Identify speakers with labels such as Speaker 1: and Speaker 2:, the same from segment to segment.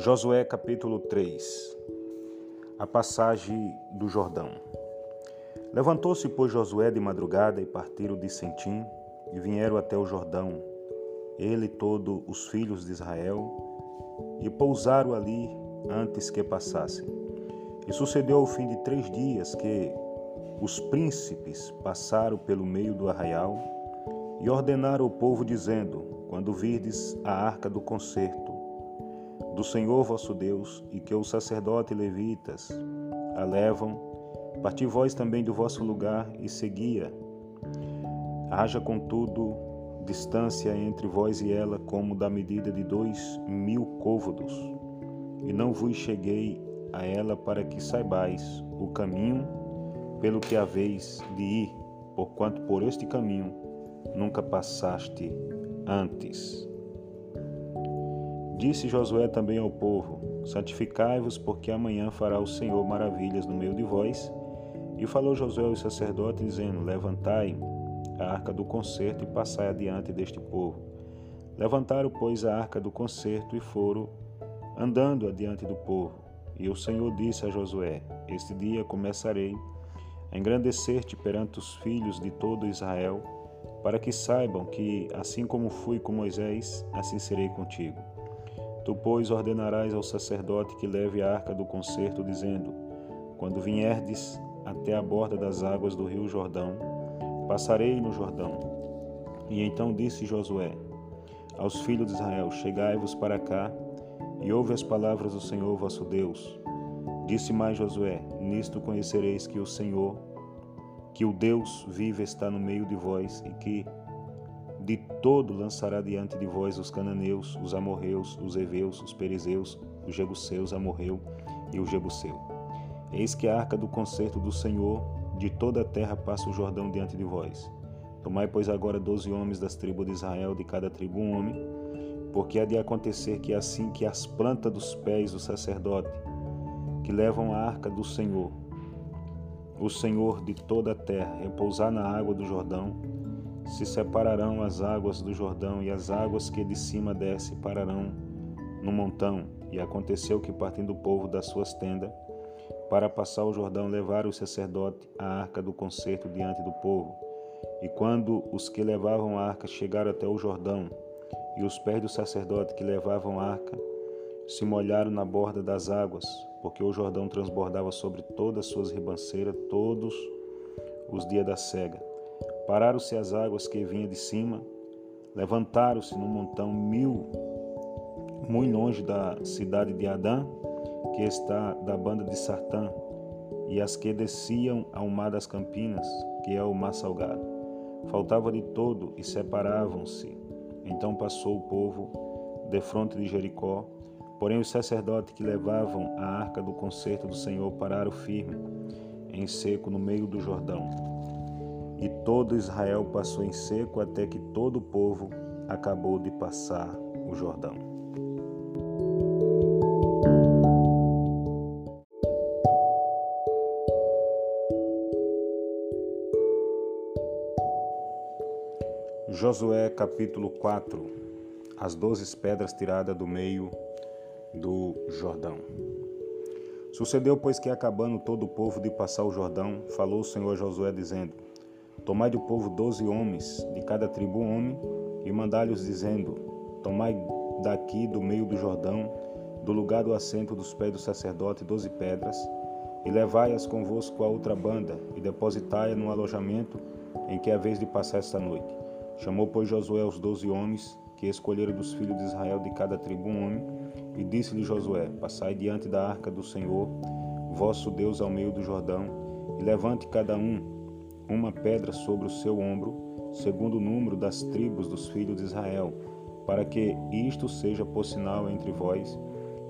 Speaker 1: Josué capítulo 3 A passagem do Jordão Levantou-se, pois, Josué de madrugada e partiram de Sentim e vieram até o Jordão, ele e todos os filhos de Israel, e pousaram ali antes que passassem. E sucedeu ao fim de três dias que os príncipes passaram pelo meio do arraial e ordenaram ao povo, dizendo: Quando virdes a arca do concerto, do Senhor vosso Deus, e que os sacerdotes levitas a levam, parti vós também do vosso lugar e seguia. Haja, contudo, distância entre vós e ela, como da medida de dois mil côvados, e não vos cheguei a ela para que saibais o caminho pelo que haveis de ir, porquanto por este caminho nunca passaste antes. Disse Josué também ao povo: Santificai-vos, porque amanhã fará o Senhor maravilhas no meio de vós. E falou Josué aos sacerdotes, dizendo: Levantai a arca do concerto e passai adiante deste povo. Levantaram, pois, a arca do concerto e foram andando adiante do povo. E o Senhor disse a Josué: Este dia começarei a engrandecer-te perante os filhos de todo Israel, para que saibam que, assim como fui com Moisés, assim serei contigo. Tu, pois, ordenarás ao sacerdote que leve a arca do concerto, dizendo: Quando vierdes até a borda das águas do rio Jordão, passarei no Jordão. E então disse Josué aos filhos de Israel: Chegai-vos para cá e ouve as palavras do Senhor vosso Deus. Disse mais Josué: Nisto conhecereis que o Senhor, que o Deus vive está no meio de vós e que de todo lançará diante de vós os cananeus, os amorreus, os heveus, os perizeus, os jebuseus, amorreu e o jebuseu. Eis que a arca do concerto do Senhor de toda a terra passa o Jordão diante de vós. Tomai, pois, agora doze homens das tribos de Israel, de cada tribo um homem, porque há de acontecer que assim que as plantas dos pés do sacerdote, que levam a arca do Senhor, o Senhor de toda a terra, repousar na água do Jordão, se separarão as águas do Jordão, e as águas que de cima desce pararão no montão. E aconteceu que, partindo o povo das suas tendas, para passar o Jordão, levaram o sacerdote a arca do concerto diante do povo. E quando os que levavam a arca chegaram até o Jordão, e os pés do sacerdote que levavam a arca se molharam na borda das águas, porque o Jordão transbordava sobre todas as suas ribanceiras todos os dias da cega. Pararam-se as águas que vinham de cima, levantaram-se no montão mil, muito longe da cidade de Adã, que está da banda de Sartã, e as que desciam ao mar das Campinas, que é o mar salgado. Faltava de todo e separavam-se. Então passou o povo de fronte de Jericó, porém os sacerdotes que levavam a arca do concerto do Senhor pararam firme, em seco, no meio do Jordão. E todo Israel passou em seco até que todo o povo acabou de passar o Jordão. Josué capítulo 4 As doze pedras tiradas do meio do Jordão. Sucedeu, pois, que acabando todo o povo de passar o Jordão, falou o Senhor a Josué, dizendo: Tomai do povo doze homens, de cada tribo um homem, e mandai-lhes dizendo: Tomai daqui do meio do Jordão, do lugar do assento dos pés do sacerdote, doze pedras, e levai-as convosco à outra banda, e depositai-a no alojamento em que é vez de passar esta noite. Chamou, pois, Josué os doze homens, que escolheram dos filhos de Israel de cada tribo um homem, e disse-lhe Josué: Passai diante da arca do Senhor, vosso Deus, ao meio do Jordão, e levante cada um uma pedra sobre o seu ombro, segundo o número das tribos dos filhos de Israel, para que isto seja por sinal entre vós,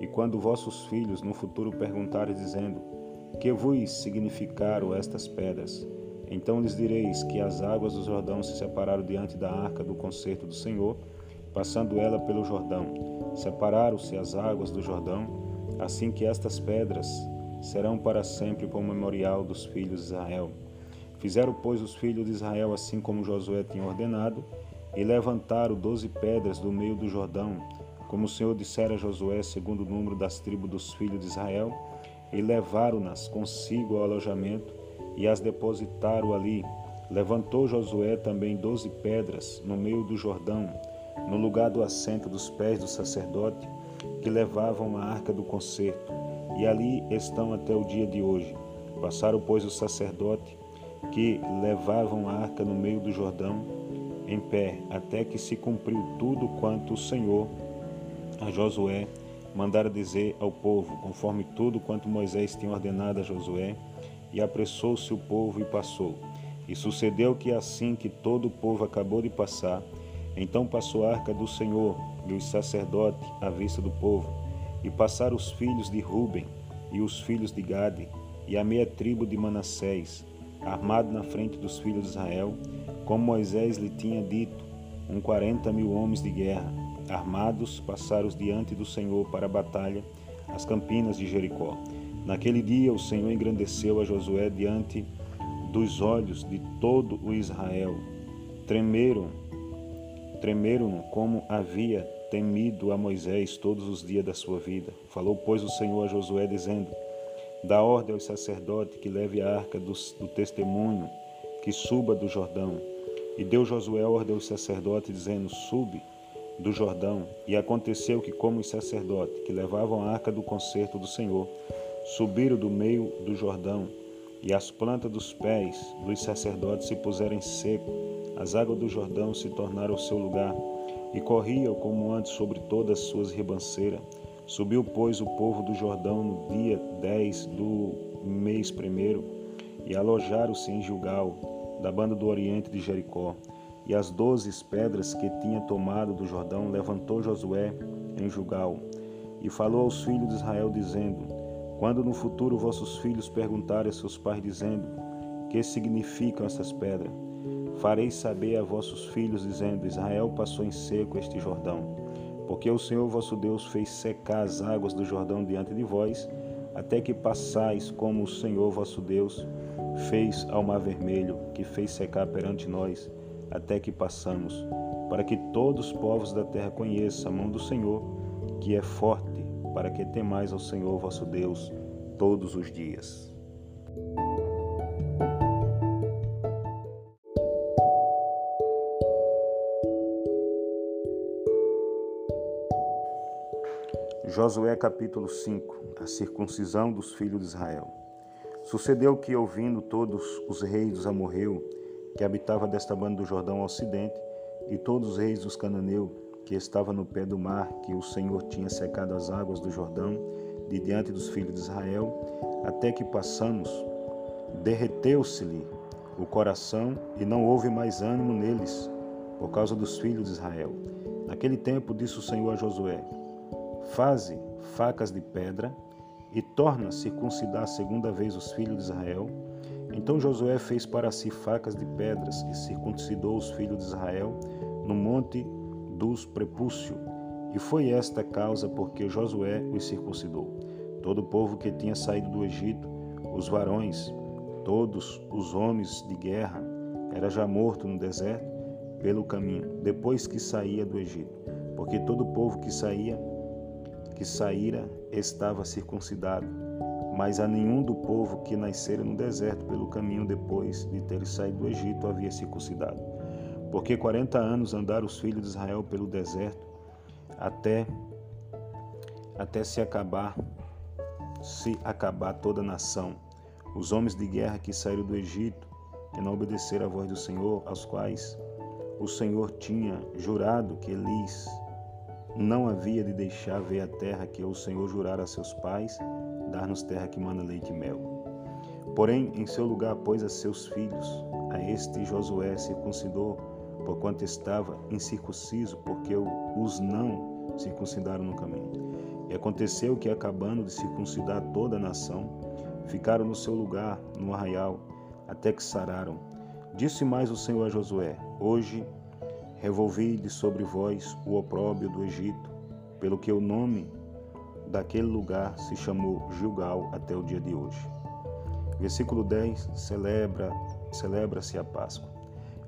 Speaker 1: e quando vossos filhos no futuro perguntarem, dizendo: Que vos significaram estas pedras? Então lhes direis que as águas do Jordão se separaram diante da arca do concerto do Senhor, passando ela pelo Jordão. Separaram-se as águas do Jordão, assim que estas pedras serão para sempre por memorial dos filhos de Israel. Fizeram, pois, os filhos de Israel assim como Josué tinha ordenado, e levantaram doze pedras do meio do Jordão, como o Senhor dissera a Josué, segundo o número das tribos dos filhos de Israel, e levaram-nas consigo ao alojamento e as depositaram ali. Levantou Josué também doze pedras no meio do Jordão, no lugar do assento dos pés do sacerdote, que levavam a arca do concerto, e ali estão até o dia de hoje. Passaram, pois, o sacerdote que levavam a arca no meio do Jordão em pé, até que se cumpriu tudo quanto o Senhor a Josué mandara dizer ao povo, conforme tudo quanto Moisés tinha ordenado a Josué, e apressou-se o povo e passou. E sucedeu que assim que todo o povo acabou de passar, então passou a arca do Senhor e os sacerdotes à vista do povo, e passaram os filhos de Ruben e os filhos de Gade e a meia tribo de Manassés, armado na frente dos filhos de Israel, como Moisés lhe tinha dito, um quarenta mil homens de guerra, armados, passaram diante do Senhor para a batalha, as campinas de Jericó. Naquele dia o Senhor engrandeceu a Josué diante dos olhos de todo o Israel. Tremeram, tremeram como havia temido a Moisés todos os dias da sua vida. Falou, pois, o Senhor a Josué, dizendo: Dá ordem aos sacerdotes que leve a arca do, do testemunho, que suba do Jordão. E deu Josué ordem aos sacerdotes, dizendo: Sube do Jordão. E aconteceu que, como os sacerdotes que levavam a arca do concerto do Senhor, subiram do meio do Jordão, e as plantas dos pés dos sacerdotes se puseram em seco, as águas do Jordão se tornaram o seu lugar, e corriam como antes sobre todas as suas ribanceiras. Subiu, pois, o povo do Jordão no dia 10 do mês primeiro, e alojaram-se em Gilgal, da banda do oriente de Jericó. E as doze pedras que tinha tomado do Jordão levantou Josué em Gilgal, e falou aos filhos de Israel, dizendo: quando no futuro vossos filhos perguntarem a seus pais, dizendo: Que significam essas pedras? Fareis saber a vossos filhos, dizendo: Israel passou em seco este Jordão, porque o Senhor vosso Deus fez secar as águas do Jordão diante de vós, até que passais como o Senhor vosso Deus fez ao mar vermelho, que fez secar perante nós, até que passamos, para que todos os povos da terra conheçam a mão do Senhor, que é forte para que temais ao Senhor vosso Deus todos os dias. Josué capítulo 5 A circuncisão dos filhos de Israel. Sucedeu que, ouvindo todos os reis dos amorreus, que habitava desta banda do Jordão ao ocidente, e todos os reis dos cananeus, que estava no pé do mar, que o Senhor tinha secado as águas do Jordão, de diante dos filhos de Israel, até que passamos, derreteu-se-lhe o coração e não houve mais ânimo neles, por causa dos filhos de Israel. Naquele tempo disse o Senhor a Josué: Faze facas de pedra e torna a circuncidar a segunda vez os filhos de Israel. Então Josué fez para si facas de pedras e circuncidou os filhos de Israel no monte dos prepúcio. E foi esta causa porque Josué os circuncidou. Todo o povo que tinha saído do Egito, os varões, todos os homens de guerra, era já morto no deserto pelo caminho, depois que saía do Egito. Porque todo o povo que saía, que saíra, estava circuncidado. Mas a nenhum do povo que nascera no deserto pelo caminho depois de ter saído do Egito havia circuncidado porque quarenta anos andaram os filhos de Israel pelo deserto até até se acabar se acabar toda a nação. Os homens de guerra que saíram do Egito e não obedeceram à voz do Senhor, aos quais o Senhor tinha jurado que lhes não havia de deixar ver a terra que o Senhor jurara a seus pais, dar-nos terra que manda leite e mel. Porém, em seu lugar pôs a seus filhos, a este Josué circuncidou porquanto estava incircunciso, porque os não circuncidaram no caminho. E aconteceu que, acabando de circuncidar toda a nação, ficaram no seu lugar, no arraial, até que sararam. Disse mais o Senhor a Josué: Hoje revolvi de sobre vós o opróbio do Egito, pelo que o nome daquele lugar se chamou Gilgal até o dia de hoje. Versículo 10 celebra celebra-se a Páscoa.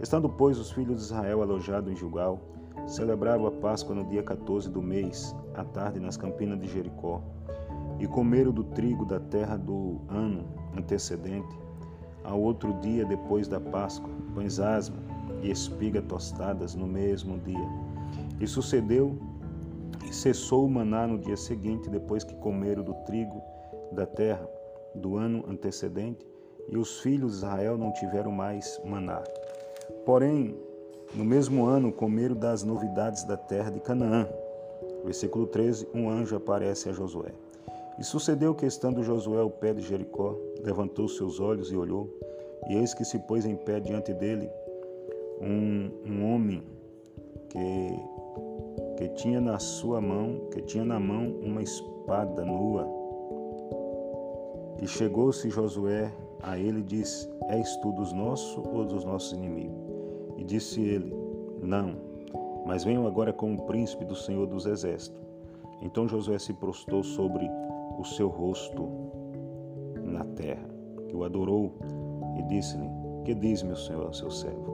Speaker 1: Estando, pois, os filhos de Israel alojados em Gilgal, celebraram a Páscoa no dia 14 do mês, à tarde, nas campinas de Jericó, e comeram do trigo da terra do ano antecedente, ao outro dia depois da Páscoa, pães asma e espiga tostadas no mesmo dia. E sucedeu e cessou o maná no dia seguinte, depois que comeram do trigo da terra do ano antecedente, e os filhos de Israel não tiveram mais maná. Porém, no mesmo ano comeram das novidades da terra de Canaã. Versículo 13: Um anjo aparece a Josué. E sucedeu que, estando Josué ao pé de Jericó, levantou seus olhos e olhou, e eis que se pôs em pé diante dele um, um homem que, que tinha na sua mão, que tinha na mão uma espada nua. E chegou-se Josué a ele e disse: És tu dos nossos ou dos nossos inimigos? E disse ele: Não, mas venho agora com o príncipe do Senhor dos Exércitos. Então Josué se prostrou sobre o seu rosto na terra, e o adorou e disse-lhe: Que diz, meu senhor, ao seu servo?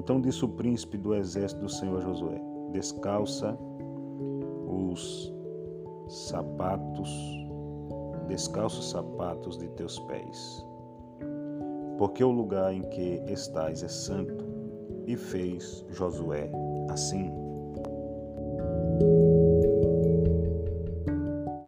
Speaker 1: Então disse o príncipe do exército do Senhor Josué: Descalça os sapatos, descalça os sapatos de teus pés, porque o lugar em que estás é santo. E fez Josué assim.